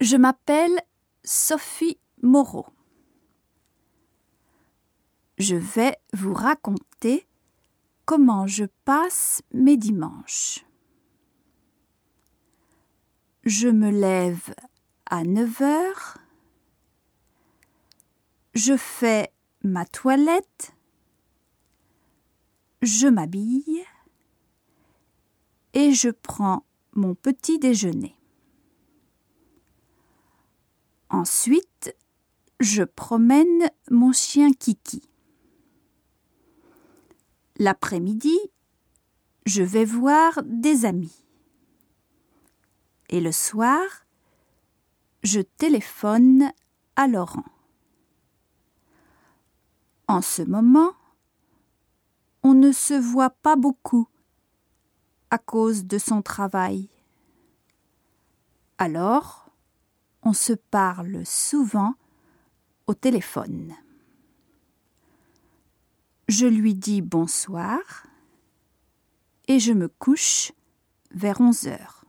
Je m'appelle Sophie Moreau. Je vais vous raconter comment je passe mes dimanches. Je me lève à 9 heures. Je fais ma toilette. Je m'habille et je prends mon petit déjeuner. Ensuite, je promène mon chien Kiki. L'après-midi, je vais voir des amis. Et le soir, je téléphone à Laurent. En ce moment, on ne se voit pas beaucoup à cause de son travail. Alors, on se parle souvent au téléphone. Je lui dis bonsoir et je me couche vers onze heures.